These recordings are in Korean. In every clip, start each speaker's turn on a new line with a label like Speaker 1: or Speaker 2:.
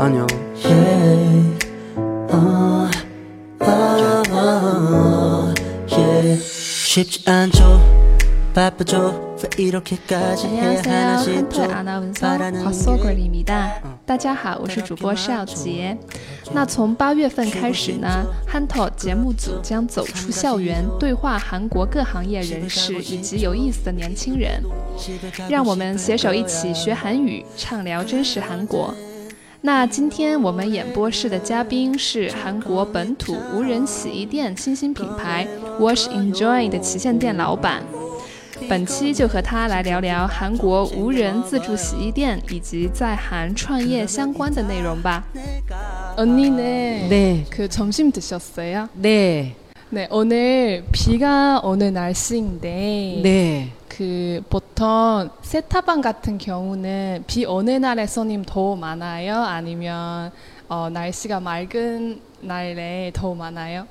Speaker 1: 안녕.
Speaker 2: yeah. 어, 어, 어, yeah. 쉽지 않죠 바쁘죠 왜 이렇게까지 해야
Speaker 3: 안녕하세요.
Speaker 2: 하나
Speaker 3: 한토
Speaker 2: 싶죠
Speaker 3: 아나운서
Speaker 2: 바라는 게
Speaker 3: 华硕格里米大。大家好，我是主播邵杰。那从八月份开始呢，Hanto 节目组将走出校园，对话韩国各行业人士以及有意思的年轻人，让我们携手一起学韩语，畅聊真实韩国。 那今天我们演播室的嘉宾是韩国本土无人洗衣店新兴品牌 Wash Enjoy 的旗舰店老板。本期就和他来聊聊韩国无人自助洗衣店以及在韩创业相关的内容吧。
Speaker 4: 언니는
Speaker 5: 네.
Speaker 4: 그 점심 드셨어요?
Speaker 5: 네.
Speaker 4: 네, 오늘 비가 오는 날씨인데
Speaker 5: 네.
Speaker 4: 그 보통 세타방 같은 경우는 비 오는 날에 손님 더 많아요? 아니면 어, 날씨가 맑은 날에 더 많아요?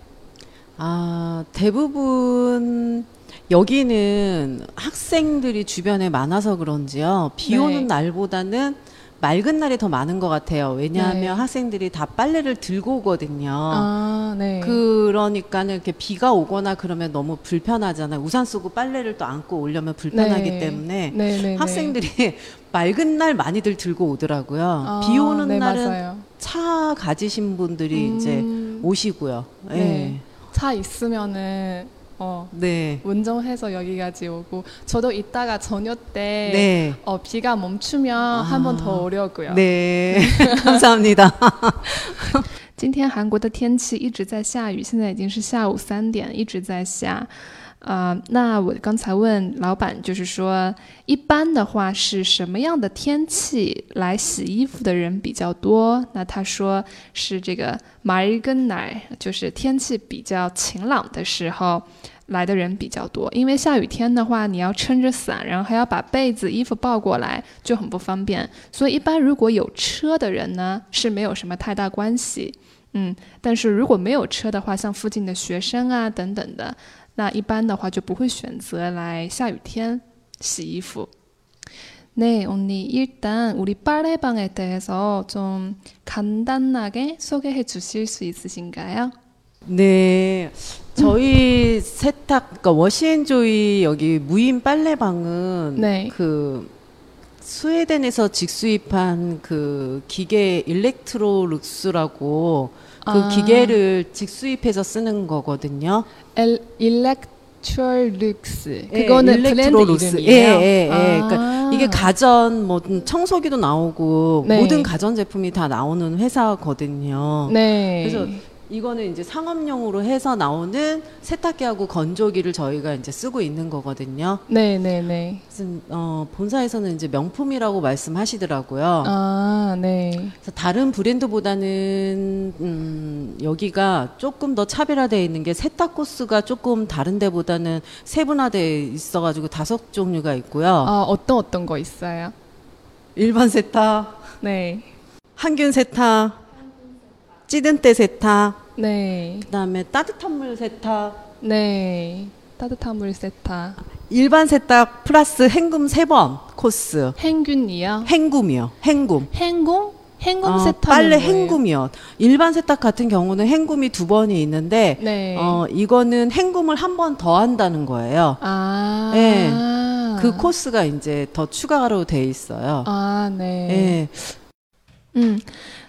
Speaker 5: 아, 대부분 여기는 학생들이 주변에 많아서 그런지요. 비
Speaker 4: 네.
Speaker 5: 오는 날보다는 맑은 날이 더 많은 것 같아요. 왜냐하면
Speaker 4: 네.
Speaker 5: 학생들이 다 빨래를 들고 오거든요.
Speaker 4: 아, 네.
Speaker 5: 그 러니까는 이렇게 비가 오거나 그러면 너무 불편하잖아요. 우산 쓰고 빨래를 또 안고 오려면 불편하기
Speaker 4: 네.
Speaker 5: 때문에
Speaker 4: 네, 네,
Speaker 5: 학생들이 맑은 날 많이들 들고 오더라고요.
Speaker 4: 아,
Speaker 5: 비 오는
Speaker 4: 네,
Speaker 5: 날은
Speaker 4: 맞아요.
Speaker 5: 차 가지신 분들이 이제
Speaker 4: 음,
Speaker 5: 오시고요. 예.
Speaker 4: 네. 차 있으면은 어,
Speaker 5: 네.
Speaker 4: 운전해서 여기까지 오고 저도 이따가 저녁 때
Speaker 5: 네.
Speaker 4: 어, 비가 멈추면 한 번 더 오려고요.
Speaker 5: 네. 감사합니다.
Speaker 3: 今天韩国的天气一直在下雨，现在已经是下午三点，一直在下。 呃，那我刚才问老板，就是说，一般的话是什么样的天气来洗衣服的人比较多？那他说是这个马一根奶，就是天气比较晴朗的时候来的人比较多。因为下雨天的话，你要撑着伞，然后还要把被子、衣服抱过来，就很不方便。所以一般如果有车的人呢，是没有什么太大关系。嗯，但是如果没有车的话，像附近的学生啊等等的，那一般的话就不会选择来下雨天洗衣服。네, 언니 일단 우리 빨래방에 대해서 좀 간단하게 소개해 주실 수 있으신가요?
Speaker 5: 네. 저희 세탁, 그러니까 워시앤조이 여기 무인 빨래방은
Speaker 4: 네.
Speaker 5: 그 스웨덴에서 직수입한 그 기계 일렉트로룩스라고 그
Speaker 4: 아.
Speaker 5: 기계를 직수입해서 쓰는 거거든요.
Speaker 4: 엘, 일렉트롤룩스
Speaker 5: 예,
Speaker 4: 그거는 브랜드
Speaker 5: 일렉트로룩스.
Speaker 4: 이름이에요.
Speaker 5: 예, 예, 예.
Speaker 4: 아.
Speaker 5: 그러니까 이게 가전 뭐 청소기도 나오고
Speaker 4: 네.
Speaker 5: 모든 가전 제품이 다 나오는 회사거든요.
Speaker 4: 네.
Speaker 5: 그래서 이거는 이제 상업용으로 해서 나오는 세탁기하고 건조기를 저희가 이제 쓰고 있는 거거든요.
Speaker 4: 네, 네, 네.
Speaker 5: 어, 본사에서는 이제 명품이라고 말씀하시더라고요.
Speaker 4: 아, 네.
Speaker 5: 그래서 다른 브랜드보다는 음, 여기가 조금 더 차별화되어 있는 게 세탁 코스가 조금 다른 데보다는 세분화되어 있어가지고 다섯 종류가 있고요.
Speaker 4: 아, 어떤 어떤 거 있어요?
Speaker 5: 일반 세탁,
Speaker 4: 네.
Speaker 5: 항균 세탁, 찌든 때 세탁,
Speaker 4: 네.
Speaker 5: 그다음에 따뜻한 물 세탁,
Speaker 4: 네. 따뜻한 물 세탁.
Speaker 5: 일반 세탁 플러스 헹굼 세 번 코스.
Speaker 4: 행균이요?
Speaker 5: 헹굼이요. 헹굼.
Speaker 4: 행궁? 행궁
Speaker 5: 어,
Speaker 4: 세탁.
Speaker 5: 빨래 헹굼이요. 일반 세탁 같은 경우는 헹굼이 두 번이 있는데
Speaker 4: 네.
Speaker 5: 어, 이거는 헹굼을 한 번 더 한다는 거예요.
Speaker 4: 아.
Speaker 5: 네. 그 코스가 이제 더 추가로 돼 있어요.
Speaker 4: 아, 네.
Speaker 5: 예.
Speaker 3: 嗯，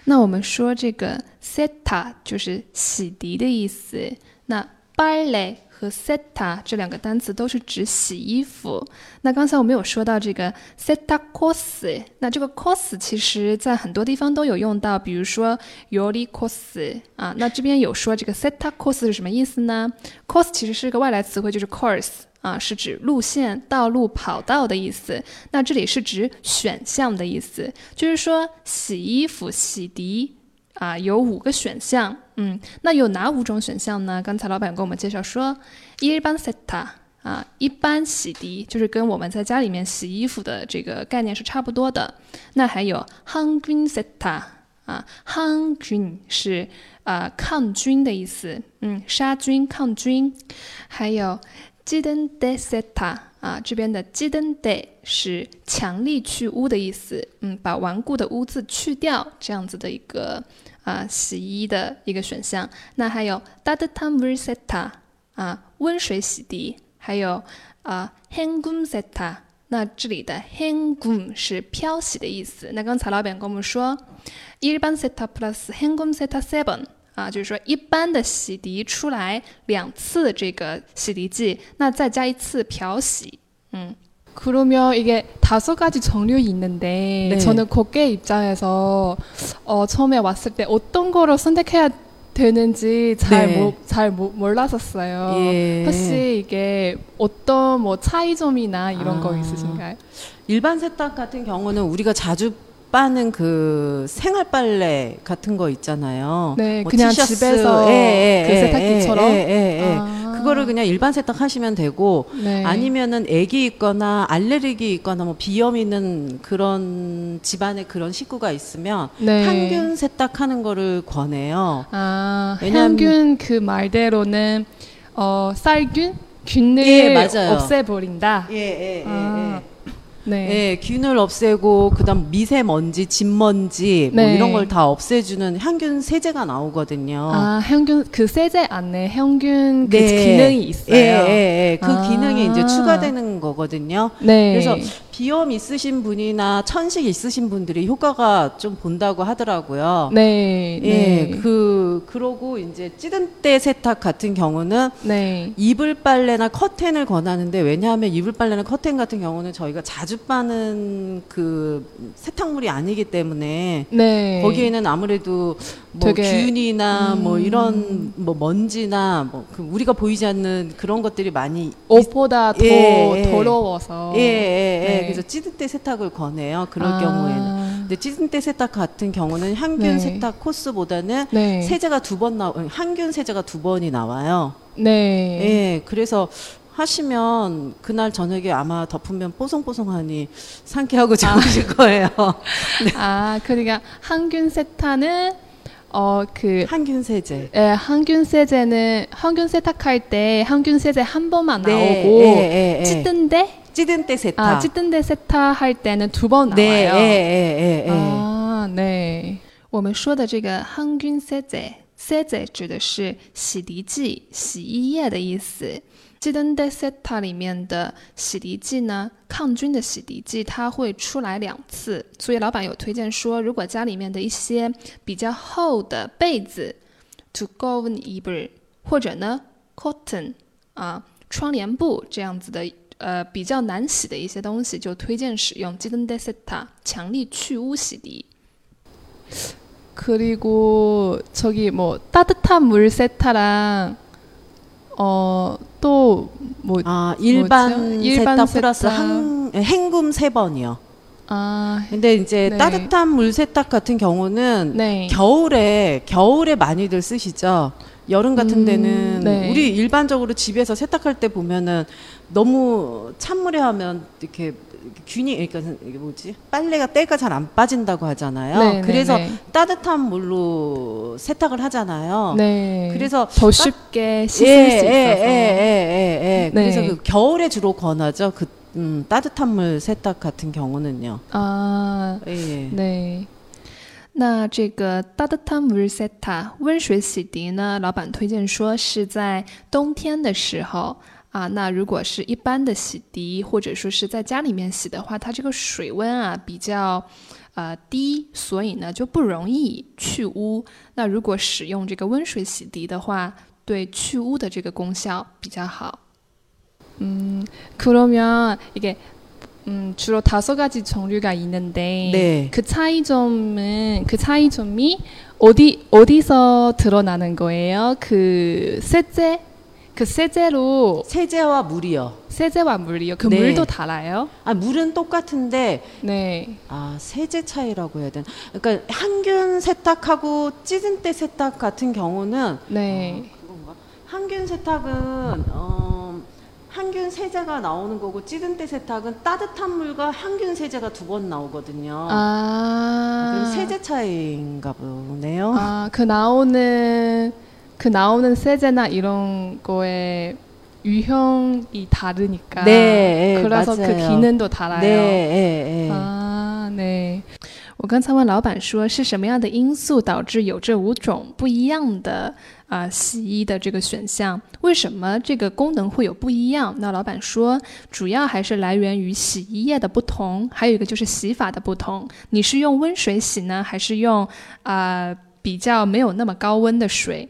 Speaker 3: 那我们说这个 seta 就是洗涤的意思。那 b a l e 和 seta 这两个单词都是指洗衣服。那刚才我们有说到这个 seta c o s 那这个 c o s 其实在很多地方都有用到，比如说 yori c o s 啊。那这边有说这个 seta c o s 是什么意思呢 c o s 其实是个外来词汇，就是 course。啊，是指路线、道路、跑道的意思。那这里是指选项的意思，就是说洗衣服、洗涤啊、有五个选项。嗯，那有哪五种选项呢？刚才老板跟我们介绍说，一般 seta 啊，一般洗涤就是跟我们在家里面洗衣服的这个概念是差不多的。那还有 hangun seta 啊，hangun 是呃抗菌的意思，嗯，杀菌抗菌。还有 jiden de seta。啊，这边的基登 day 是强力去污的意思，嗯，把顽固的污渍去掉这样子的一个啊洗衣的一个选项。那还有 d a d t a m resetta 啊，温水洗涤，还有啊 h a n g u m setta。那这里的 h a n g u m 是漂洗的意思。那刚才老板跟我们说 i r b a n setta plus h a n g u m setta seven。啊，就是说一般的洗涤出来两次这个洗涤剂，那再加一次漂洗，嗯。
Speaker 4: 그러면 이게 다섯 가지 종류 있는데
Speaker 5: 네.
Speaker 4: 저는 고객 입장에서 어, 처음에 왔을 때 어떤 거를 선택해야 되는지 잘,
Speaker 5: 네.
Speaker 4: 모, 잘 모, 몰랐었어요.
Speaker 5: 예.
Speaker 4: 혹시 이게 어떤 뭐 차이점이나 이런 거
Speaker 5: 아.
Speaker 4: 있으신가요?
Speaker 5: 일반 세탁 같은 경우는 우리가 자주 빠는 그 생활 빨래 같은 거 있잖아요.
Speaker 4: 네,
Speaker 5: 뭐
Speaker 4: 그냥
Speaker 5: 티셔츠,
Speaker 4: 집에서 그 세탁기처럼?
Speaker 5: 예, 예, 예.
Speaker 4: 아.
Speaker 5: 그거를 그냥 일반 세탁하시면 되고
Speaker 4: 네.
Speaker 5: 아니면은 애기 있거나 알레르기 있거나 뭐 비염 있는 그런 집안에 그런 식구가 있으면
Speaker 4: 네.
Speaker 5: 항균 세탁하는 거를 권해요.
Speaker 4: 아,
Speaker 5: 왜냐면-
Speaker 4: 향균 그 말대로는 어, 쌀균? 균을
Speaker 5: 예.
Speaker 4: 없애버린다.
Speaker 5: 예, 예, 예,
Speaker 4: 아, 네.
Speaker 5: 예, 균을 없애고 그다음 미세먼지, 진먼지 뭐
Speaker 4: 네.
Speaker 5: 이런 걸 다 없애주는 향균 세제가 나오거든요.
Speaker 4: 아, 향균 그 세제 안에 향균 그
Speaker 5: 네.
Speaker 4: 기능이 있어요.
Speaker 5: 예, 예, 예. 그
Speaker 4: 아.
Speaker 5: 기능이 이제 추가되는 거거든요.
Speaker 4: 네.
Speaker 5: 그래서 비염 있으신 분이나 천식 있으신 분들이 효과가 좀 본다고 하더라고요.
Speaker 4: 네.
Speaker 5: 예,
Speaker 4: 네.
Speaker 5: 그 그러고 이제 찌든 때 세탁 같은 경우는
Speaker 4: 네.
Speaker 5: 이불 빨래나 커튼을 권하는데 왜냐하면 이불 빨래나 커튼 같은 경우는 저희가 자주 빠는 그 세탁물이 아니기 때문에
Speaker 4: 네.
Speaker 5: 거기에는 아무래도 뭐 균이나 뭐
Speaker 4: 음.
Speaker 5: 이런 뭐 먼지나 뭐 그 우리가 보이지 않는 그런 것들이 많이 있-
Speaker 4: 옷보다 더
Speaker 5: 예, 예.
Speaker 4: 더러워서.
Speaker 5: 예, 예, 예.
Speaker 4: 네.
Speaker 5: 그래서 찌든 때 세탁을 권해요. 그럴
Speaker 4: 아.
Speaker 5: 경우에는. 근데 찌든 때 세탁 같은 경우는 향균
Speaker 4: 네.
Speaker 5: 세탁 코스보다는
Speaker 4: 네.
Speaker 5: 세제가 두 번 나오, 항균 세제가 두 번이 나와요.
Speaker 4: 네.
Speaker 5: 예, 그래서 하시면 그날 저녁에 아마 덮으면 뽀송뽀송하니 상쾌하고 좋으실 거예요.
Speaker 4: 아, 그러니까 항균 세타는 어 그
Speaker 5: 항균 세제.
Speaker 4: 예, 항균 세제는 항균 세탁할 때 항균 세제 한 번만 나오고
Speaker 5: 네, 예, 예, 예.
Speaker 4: 찌든데
Speaker 5: 찌든 때 세탁.
Speaker 4: 아 찌든데 세탁할 때는 두 번 나와요.
Speaker 5: 네, 예, 예, 예, 예.
Speaker 4: 아, 네.
Speaker 3: 我们说的这个 hangun seze seze 指的是洗涤剂、洗衣液的意思。 记登 de seta 里面的洗涤剂呢，抗菌的洗涤剂它会出来两次，所以老板有推荐说，如果家里面的一些比较厚的被子，to go in 이불或者呢 cotton 啊窗帘布这样子的。呃，比较难洗的一些东西，就推荐使用 g i d e n de seta 强力去污洗涤。
Speaker 4: 그리고 저기 뭐 따뜻한 물 세타랑 어 또 뭐
Speaker 5: 아, 일반
Speaker 4: 뭐죠? 일반
Speaker 5: 세탁 플러스. 항, 행금 세 번이요.
Speaker 4: 아,
Speaker 5: 근데 이제
Speaker 4: 네.
Speaker 5: 따뜻한 물 세탁 같은 경우는
Speaker 4: 네.
Speaker 5: 겨울에 겨울에 많이들 쓰시죠. 여름 같은
Speaker 4: 음,
Speaker 5: 데는
Speaker 4: 네.
Speaker 5: 우리 일반적으로 집에서 세탁할 때 보면은 너무 찬물에 하면 이렇게 균이 그러니까 이게 뭐지 빨래가 때가 잘 안 빠진다고 하잖아요.
Speaker 4: 네, 네,
Speaker 5: 그래서
Speaker 4: 네.
Speaker 5: 따뜻한 물로 세탁을 하잖아요.
Speaker 4: 네.
Speaker 5: 그래서
Speaker 4: 더 쉽게 씻을
Speaker 5: 예,
Speaker 4: 수 있어서.
Speaker 5: 예, 예, 예, 예.
Speaker 4: 네.
Speaker 5: 그래서 그 겨울에 주로 권하죠. 그 음, 따뜻한 물 세탁 같은 경우는요.
Speaker 4: 아,
Speaker 5: 예.
Speaker 4: 네.
Speaker 3: 那这个 d a d t a m u r s e t a 温水洗涤呢，老板推荐说是在冬天的时候 啊。那如果是一般的洗涤，或者说是在家里面洗的话，它这个水温啊比较呃低，所以呢就不容易去污。那如果使用这个温水洗涤的话，对去污的这个功效比较好。
Speaker 4: 음, 그러면 이게 음, 주로 다섯 가지 종류가 있는데
Speaker 5: 네.
Speaker 4: 그 차이점은 그 차이점이 어디 어디서 드러나는 거예요? 그 세제 그 세제로
Speaker 5: 세제와 물이요.
Speaker 4: 세제와 물이요. 그
Speaker 5: 네.
Speaker 4: 물도 달아요?
Speaker 5: 아, 물은 똑같은데
Speaker 4: 네.
Speaker 5: 아, 세제 차이라고 해야 되나? 그러니까 항균 세탁하고 찌든 때 세탁 같은 경우는
Speaker 4: 네.
Speaker 5: 그건가? 항균 세탁은 어, 항균 세제가 나오는 거고 찌든 때 세탁은 따뜻한 물과 항균 세제가 두 번 나오거든요.
Speaker 4: 아.
Speaker 5: 그럼 세제 차이인가 보네요.
Speaker 4: 아, 그 나오는 그 나오는 세제나 이런 거에
Speaker 3: 유형이 다르니까.
Speaker 5: 네, 예,
Speaker 3: 그래서 그
Speaker 5: 맞아요.
Speaker 3: 기능도 달라요.
Speaker 5: 네, 예, 예.
Speaker 3: 아, 네.
Speaker 6: 我刚才问老板说是什么样的因素导致有这五种不一样的啊、洗衣的这个选项？为什么这个功能会有不一样？那老板说，主要还是来源于洗衣液的不同，还有一个就是洗法的不同。你是用温水洗呢，还是用啊、比较没有那么高温的水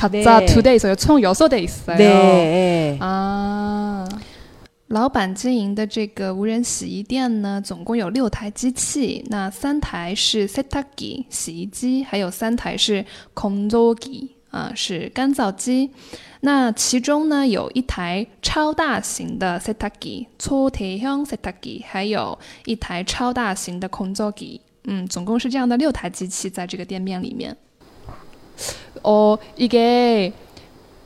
Speaker 3: 가짜
Speaker 5: 네.
Speaker 3: 두 대 있어요. 총 여섯 대 있어요.
Speaker 5: 네, 예.
Speaker 3: 아,
Speaker 6: 老板经营的这个无人洗衣店呢，总共有六台机器，那三台是 setaki 洗衣机，还有三台是 konzogi 啊，是干燥机。那其中呢，有一台超大型的 setaki 粗铁형 ， setaki，还有一台超大型的 konzogi。嗯，总共是这样的六台机器在这个店面里面。
Speaker 3: 어, 이게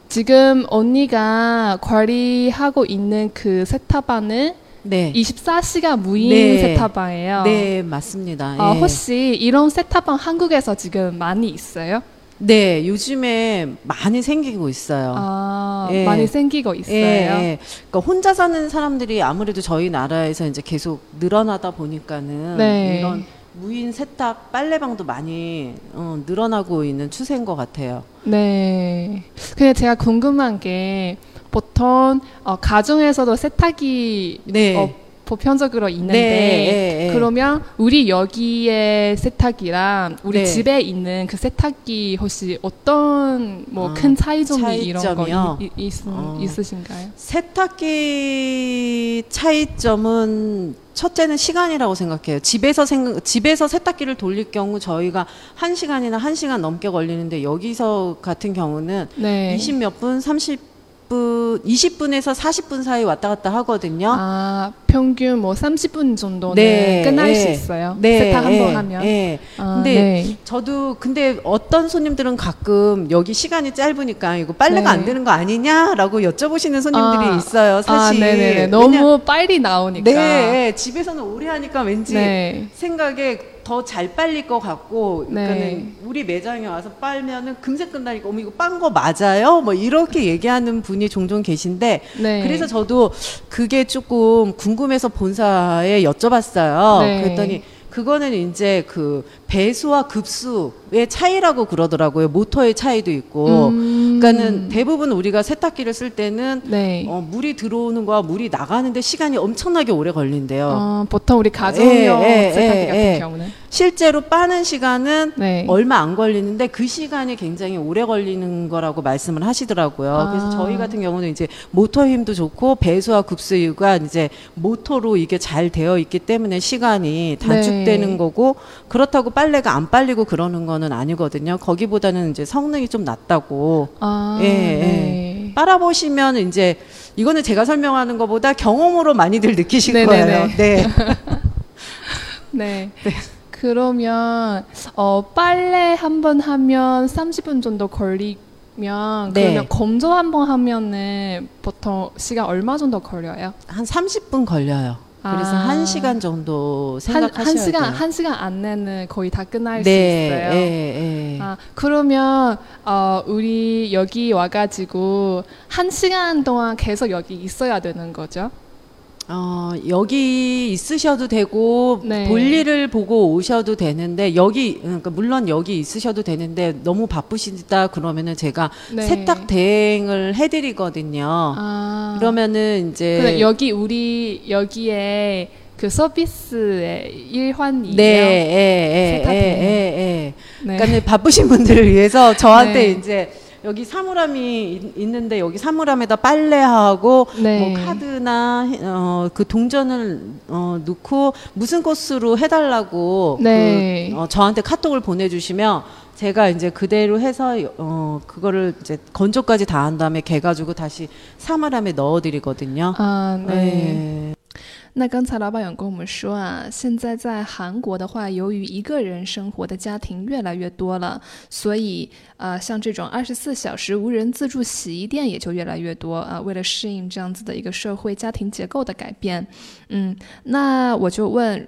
Speaker 3: 지금 언니가 관리하고 있는 그 세탁방은
Speaker 5: 네.
Speaker 3: 24시간 무인
Speaker 5: 네.
Speaker 3: 세탁방이에요.
Speaker 5: 네, 맞습니다.
Speaker 3: 아,
Speaker 5: 예.
Speaker 3: 혹시 이런 세탁방 한국에서 지금 많이 있어요?
Speaker 5: 네, 요즘에 많이 생기고 있어요.
Speaker 3: 아,
Speaker 5: 예.
Speaker 3: 많이 생기고 있어요.
Speaker 5: 예, 예. 그러니까 혼자 사는 사람들이 아무래도 저희 나라에서 이제 계속 늘어나다 보니까는
Speaker 3: 네.
Speaker 5: 이런 무인 세탁 빨래방도 많이 어, 늘어나고 있는 추세인 것 같아요.
Speaker 3: 네. 근데 제가 궁금한 게 보통 어, 가정에서도 세탁이
Speaker 5: 네.
Speaker 3: 어, 보편적으로 있는데
Speaker 5: 네, 예, 예.
Speaker 3: 그러면 우리 여기의 세탁기랑 우리
Speaker 5: 네.
Speaker 3: 집에 있는 그 세탁기 혹시 어떤 뭐
Speaker 5: 아,
Speaker 3: 큰 차이점이 이런 거
Speaker 5: 차이점이요?
Speaker 3: 이- 이- 있,
Speaker 5: 어.
Speaker 3: 있으신가요?
Speaker 5: 세탁기 차이점은 첫째는 시간이라고 생각해요. 집에서 생, 집에서 세탁기를 돌릴 경우 저희가 한 시간이나 한 시간 넘게 걸리는데 여기서 같은 경우는
Speaker 3: 네.
Speaker 5: 20몇 분, 30 분, 20분에서 40분 사이 왔다 갔다 하거든요.
Speaker 3: 아, 평균 뭐 30분 정도는
Speaker 5: 네,
Speaker 3: 끝날
Speaker 5: 예.
Speaker 3: 수 있어요.
Speaker 5: 네,
Speaker 3: 세탁 한번
Speaker 5: 예,
Speaker 3: 하면.
Speaker 5: 예.
Speaker 3: 아,
Speaker 5: 근데
Speaker 3: 네.
Speaker 5: 저도 근데 어떤 손님들은 가끔 여기 시간이 짧으니까 이거 빨래가
Speaker 3: 네.
Speaker 5: 안 되는 거 아니냐라고 여쭤보시는 손님들이
Speaker 3: 아,
Speaker 5: 있어요. 사실.
Speaker 3: 아, 네네네.
Speaker 5: 왜냐-
Speaker 3: 너무 빨리 나오니까.
Speaker 5: 네, 예, 집에서는 오래 하니까 왠지
Speaker 3: 네.
Speaker 5: 생각에 더 잘 빨릴 것 같고,
Speaker 3: 네.
Speaker 5: 그러니까는 우리 매장에 와서 빨면은 금세 끝나니까 어머 이거 빤 거 맞아요? 뭐 이렇게 얘기하는 분이 종종 계신데,
Speaker 3: 네.
Speaker 5: 그래서 저도 그게 조금 궁금해서 본사에 여쭤봤어요.
Speaker 3: 네.
Speaker 5: 그랬더니 그거는 이제 그 배수와 급수의 차이라고 그러더라고요. 모터의 차이도 있고.
Speaker 3: 음.
Speaker 5: 그러니까는 대부분 우리가 세탁기를 쓸 때는
Speaker 3: 네.
Speaker 5: 어, 물이 들어오는 거와 물이 나가는데 시간이 엄청나게 오래 걸린대요.
Speaker 3: 어, 보통 우리 가정용
Speaker 5: 예, 예,
Speaker 3: 세탁기
Speaker 5: 예,
Speaker 3: 같은
Speaker 5: 예.
Speaker 3: 경우는.
Speaker 5: 실제로 빠는 시간은
Speaker 3: 네.
Speaker 5: 얼마 안 걸리는데 그 시간이 굉장히 오래 걸리는 거라고 말씀을 하시더라고요.
Speaker 3: 아.
Speaker 5: 그래서 저희 같은 경우는 이제 모터 힘도 좋고 배수와 급수유가 이제 모터로 이게 잘 되어 있기 때문에 시간이 단축되는
Speaker 3: 네.
Speaker 5: 거고 그렇다고 빨래가 안 빨리고 그러는 거는 아니거든요. 거기보다는 이제 성능이 좀 낮다고
Speaker 3: 아,
Speaker 5: 예,
Speaker 3: 네.
Speaker 5: 빨아보시면 이제 이거는 제가 설명하는 것보다 경험으로 많이들 느끼실
Speaker 3: 네네네.
Speaker 5: 거예요. 네.
Speaker 3: 네. 그러면 어, 빨래 한 번 하면 30분 정도 걸리면
Speaker 5: 네.
Speaker 3: 그러면 건조 한 번 하면은 보통 시간 얼마 정도 걸려요?
Speaker 5: 한 30분 걸려요. 그래서
Speaker 3: 아.
Speaker 5: 한 시간 정도
Speaker 3: 한,
Speaker 5: 생각하셔야
Speaker 3: 한 시간
Speaker 5: 돼요.
Speaker 3: 한 시간 안내는 거의 다 끝날 수
Speaker 5: 네,
Speaker 3: 있어요.
Speaker 5: 예, 예.
Speaker 3: 아, 그러면 어, 우리 여기 와가지고 한 시간 동안 계속 여기 있어야 되는 거죠?
Speaker 5: 어, 여기 있으셔도 되고
Speaker 3: 네.
Speaker 5: 볼일을 보고 오셔도 되는데 여기 그러니까 물론 여기 있으셔도 되는데 너무 바쁘시다 그러면은 제가
Speaker 3: 네.
Speaker 5: 세탁 대행을 해드리거든요.
Speaker 3: 아,
Speaker 5: 그러면은 이제
Speaker 3: 근데 여기 우리 여기에 그 서비스의 일환이에요.
Speaker 5: 네, 예, 예, 예. 예, 예.
Speaker 3: 네.
Speaker 5: 그러니까 바쁘신 분들을 위해서 저한테
Speaker 3: 네.
Speaker 5: 이제 여기 사물함이 있- 있는데 여기 사물함에다 빨래하고
Speaker 4: 네.
Speaker 5: 뭐 카드나 어, 그 동전을 어, 넣고 무슨 코스로 해달라고
Speaker 4: 네.
Speaker 5: 그, 어, 저한테 카톡을 보내주시면 제가 이제 그대로 해서 어, 그거를 이제 건조까지 다 한 다음에 개 가지고 다시 사물함에 넣어드리거든요.
Speaker 4: 아, 네.
Speaker 5: 네.
Speaker 3: 那刚才老板有跟我们说啊，现在在韩国的话，由于一个人生活的家庭越来越多了，所以呃，像这种二十四小时无人自助洗衣店也就越来越多啊、为了适应这样子的一个社会家庭结构的改变，嗯，那我就问。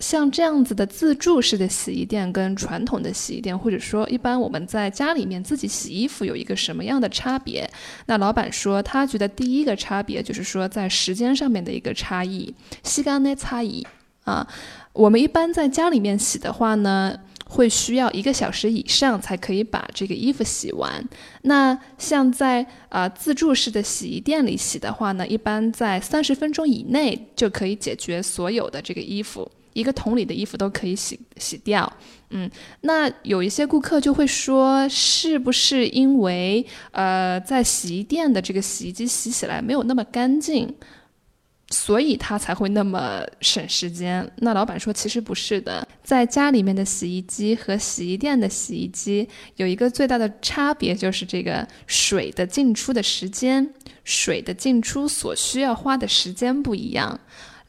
Speaker 3: 像这样子的自助式的洗衣店跟传统的洗衣店，或者说一般我们在家里面自己洗衣服有一个什么样的差别？那老板说，他觉得第一个差别就是说在时间上面的一个差异，西干的差异啊。我们一般在家里面洗的话呢，会需要一个小时以上才可以把这个衣服洗完。那像在啊、自助式的洗衣店里洗的话呢，一般在三十分钟以内就可以解决所有的这个衣服。一个桶里的衣服都可以洗洗掉，嗯，那有一些顾客就会说，是不是因为呃，在洗衣店的这个洗衣机洗起来没有那么干净，所以它才会那么省时间？那老板说，其实不是的，在家里面的洗衣机和洗衣店的洗衣机有一个最大的差别，就是这个水的进出的时间，水的进出所需要花的时间不一样。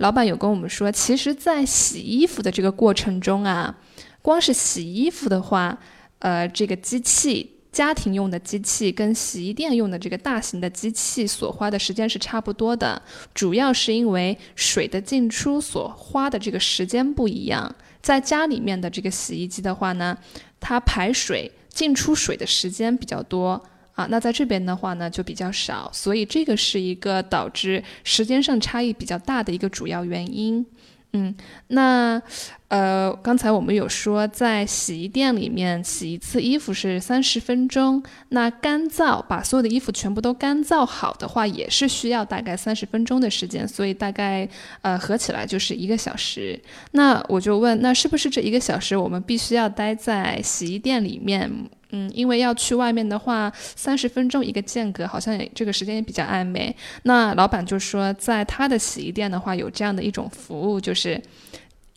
Speaker 3: 老板有跟我们说，其实，在洗衣服的这个过程中啊，光是洗衣服的话，呃，这个机器家庭用的机器跟洗衣店用的这个大型的机器所花的时间是差不多的，主要是因为水的进出所花的这个时间不一样。在家里面的这个洗衣机的话呢，它排水进出水的时间比较多。啊，那在这边的话呢就比较少，所以这个是一个导致时间上差异比较大的一个主要原因。嗯，那呃，刚才我们有说，在洗衣店里面洗一次衣服是三十分钟，那干燥把所有的衣服全部都干燥好的话，也是需要大概三十分钟的时间，所以大概呃合起来就是一个小时。那我就问，那是不是这一个小时我们必须要待在洗衣店里面？嗯，因为要去外面的话，三十分钟一个间隔，好像也这个时间也比较暧昧。那老板就说，在他的洗衣店的话，有这样的一种服务，就是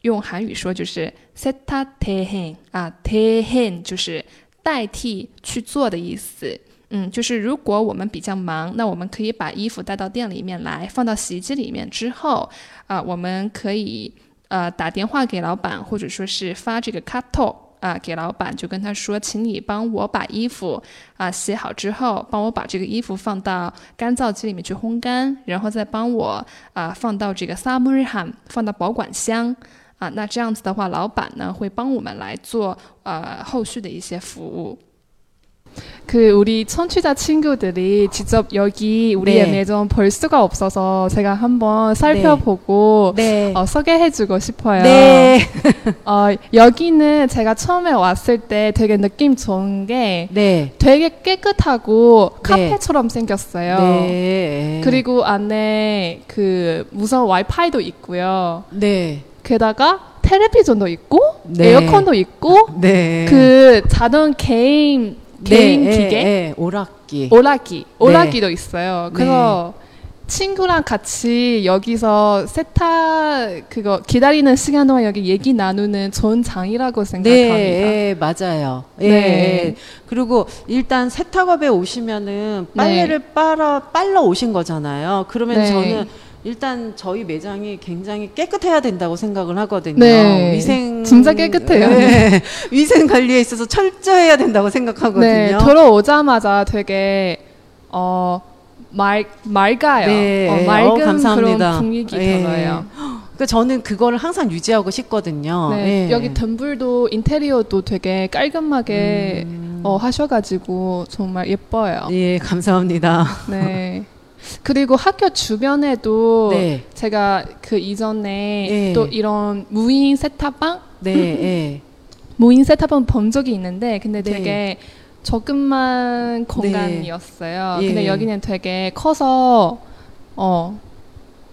Speaker 3: 用韩语说就是 setta tehen” 啊，“tehen” 就是代替去做的意思。嗯，就是如果我们比较忙，那我们可以把衣服带到店里面来，放到洗衣机里面之后，啊、我们可以呃打电话给老板，或者说是发这个 kato 啊、给老板，就跟他说，请你帮我把衣服啊、洗好之后，帮我把这个衣服放到干燥机里面去烘干，然后再帮我啊、放到这个 summer ham 放到保管箱。啊，那这样子的话，老板呢会帮我们来做呃后续的一些服务。
Speaker 4: 그 우리 청취자 친구들이 직접 여기 우리의
Speaker 5: 네.
Speaker 4: 매점 볼 수가 없어서 제가 한번 살펴보고
Speaker 5: 네.
Speaker 4: 어, 소개해주고 싶어요.
Speaker 5: 네.
Speaker 4: 어, 여기는 제가 처음에 왔을 때 되게 느낌 좋은 게
Speaker 5: 네.
Speaker 4: 되게 깨끗하고
Speaker 5: 네.
Speaker 4: 카페처럼 생겼어요.
Speaker 5: 네.
Speaker 4: 그리고 안에 그 무선 와이파이도 있고요.
Speaker 5: 네.
Speaker 4: 게다가 텔레비전도 있고
Speaker 5: 네.
Speaker 4: 에어컨도 있고
Speaker 5: 네.
Speaker 4: 그 자동 게임
Speaker 5: 네,
Speaker 4: 기계
Speaker 5: 예, 예, 오락기.
Speaker 4: 오락기 오락기도 있어요. 그래서
Speaker 5: 네.
Speaker 4: 친구랑 같이 여기서 세타 그거 기다리는 시간 동안 여기 얘기 나누는 좋은 장이라고 생각합니다.
Speaker 5: 네, 예, 맞아요. 예,
Speaker 4: 네.
Speaker 5: 예. 그리고 일단 세탁업에 오시면은 빨래를 빨아 빨러 오신 거잖아요. 그러면
Speaker 4: 네.
Speaker 5: 저는 일단 저희 매장이 굉장히 깨끗해야 된다고 생각을 하거든요.
Speaker 4: 네.
Speaker 5: 위생
Speaker 4: 진짜 깨끗해요.
Speaker 5: 네. 위생 관리에 있어서 철저해야 된다고 생각하거든요.
Speaker 4: 네, 들어오자마자 되게 어 맑, 맑아요.
Speaker 5: 네,
Speaker 4: 어,
Speaker 5: 어,
Speaker 4: 맑은
Speaker 5: 감사합니다.
Speaker 4: 그런 분위기
Speaker 5: 예.
Speaker 4: 들어요.
Speaker 5: 그 저는 그거를 항상 유지하고 싶거든요.
Speaker 4: 네,
Speaker 5: 예.
Speaker 4: 여기 덤불도 인테리어도 되게 깔끔하게
Speaker 5: 음.
Speaker 4: 어, 하셔가지고 정말 예뻐요.
Speaker 5: 예, 감사합니다.
Speaker 4: 네. 그리고 학교 주변에도
Speaker 5: 네.
Speaker 4: 제가 그 이전에
Speaker 5: 네.
Speaker 4: 또 이런 무인 세탁방,
Speaker 5: 네, 예.
Speaker 4: 무인 세탁방 본 적이 있는데 근데
Speaker 5: 네.
Speaker 4: 되게 조금만 공간이었어요.
Speaker 5: 예.
Speaker 4: 근데 여기는 되게 커서 어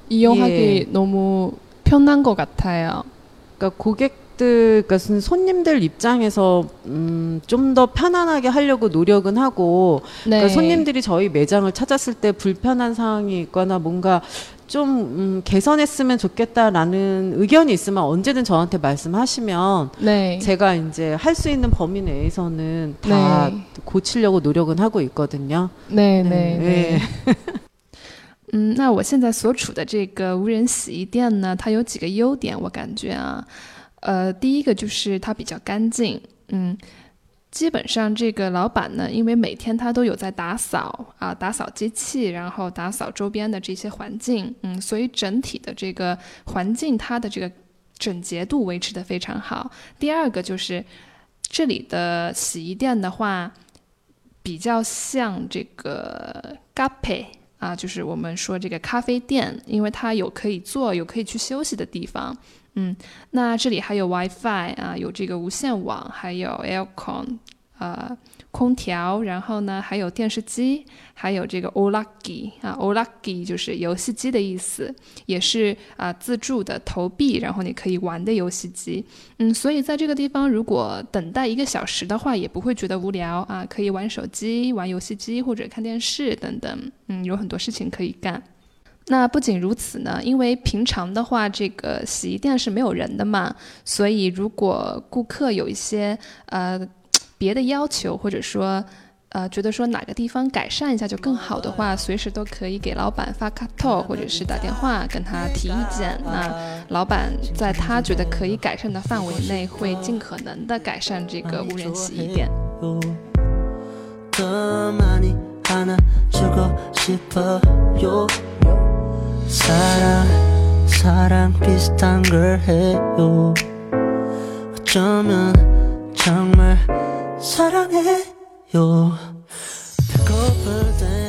Speaker 4: 이용하기
Speaker 5: 예.
Speaker 4: 너무 편한 것 같아요.
Speaker 5: 그러니까 것들, 그러니까 손님들 입장에서 음, 좀 더 편안하게 하려고 노력은 하고,
Speaker 3: 네.
Speaker 5: 그러니까 손님들이 저희 매장을 찾았을 때 불편한 사항이 있거나 뭔가 좀 음, 개선했으면 좋겠다라는 의견이 있으면 언제든 저한테 말씀하시면
Speaker 3: 네.
Speaker 5: 제가 이제 할 수 있는 범위 내에서는 다
Speaker 3: 네.
Speaker 5: 고치려고 노력은 하고 있거든요.
Speaker 3: 对对
Speaker 5: 네.
Speaker 3: 嗯，那我现在所处的这个无人洗衣店呢，它有几个优点，我感觉啊， 呃，第一个就是它比较干净，嗯，基本上这个老板呢，因为每天他都有在打扫啊，打扫机器，然后打扫周边的这些环境，嗯，所以整体的这个环境它的这个整洁度维持的非常好。第二个就是这里的洗衣店的话，比较像这个 gape。啊，就是我们说这个咖啡店，因为它有可以坐，有可以去休息的地方。嗯，那这里还有 WiFi 啊，有这个无线网，还有 aircon，呃，空调，然后呢还有电视机，还有这个 olaki 啊，olaki 就是游戏机的意思，也是啊自助的投币，然后你可以玩的游戏机。嗯，所以在这个地方，如果等待一个小时的话，也不会觉得无聊啊，可以玩手机、玩游戏机或者看电视等等。嗯，有很多事情可以干。那不仅如此呢，因为平常的话，这个洗衣店是没有人的嘛，所以如果顾客有一些呃别的要求，或者说呃觉得说哪个地方改善一下就更好的话，随时都可以给老板发卡托，或者是打电话跟他提意见。那老板在他觉得可以改善的范围内，会尽可能的改善这个无人洗衣店。
Speaker 2: 더 많이 안아주고 싶어요 사랑 사랑 비슷한 걸 해요